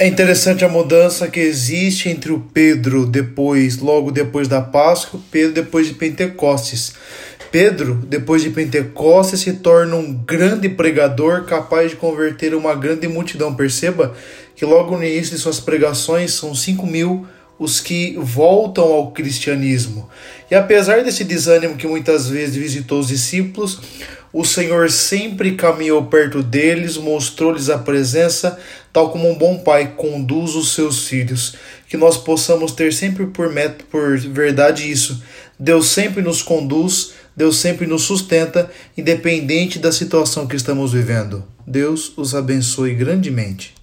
É interessante a mudança que existe entre o Pedro depois, logo depois da Páscoa, Pedro depois de Pentecostes. Pedro, depois de Pentecostes, se torna um grande pregador capaz de converter uma grande multidão. Perceba que logo no início de suas pregações são 5 mil os que voltam ao cristianismo. E apesar desse desânimo que muitas vezes visitou os discípulos, o Senhor sempre caminhou perto deles, mostrou-lhes a presença, tal como um bom pai conduz os seus filhos. Que nós possamos ter sempre por meta, por verdade isso. Deus sempre nos conduz, Deus sempre nos sustenta, independente da situação que estamos vivendo. Deus os abençoe grandemente.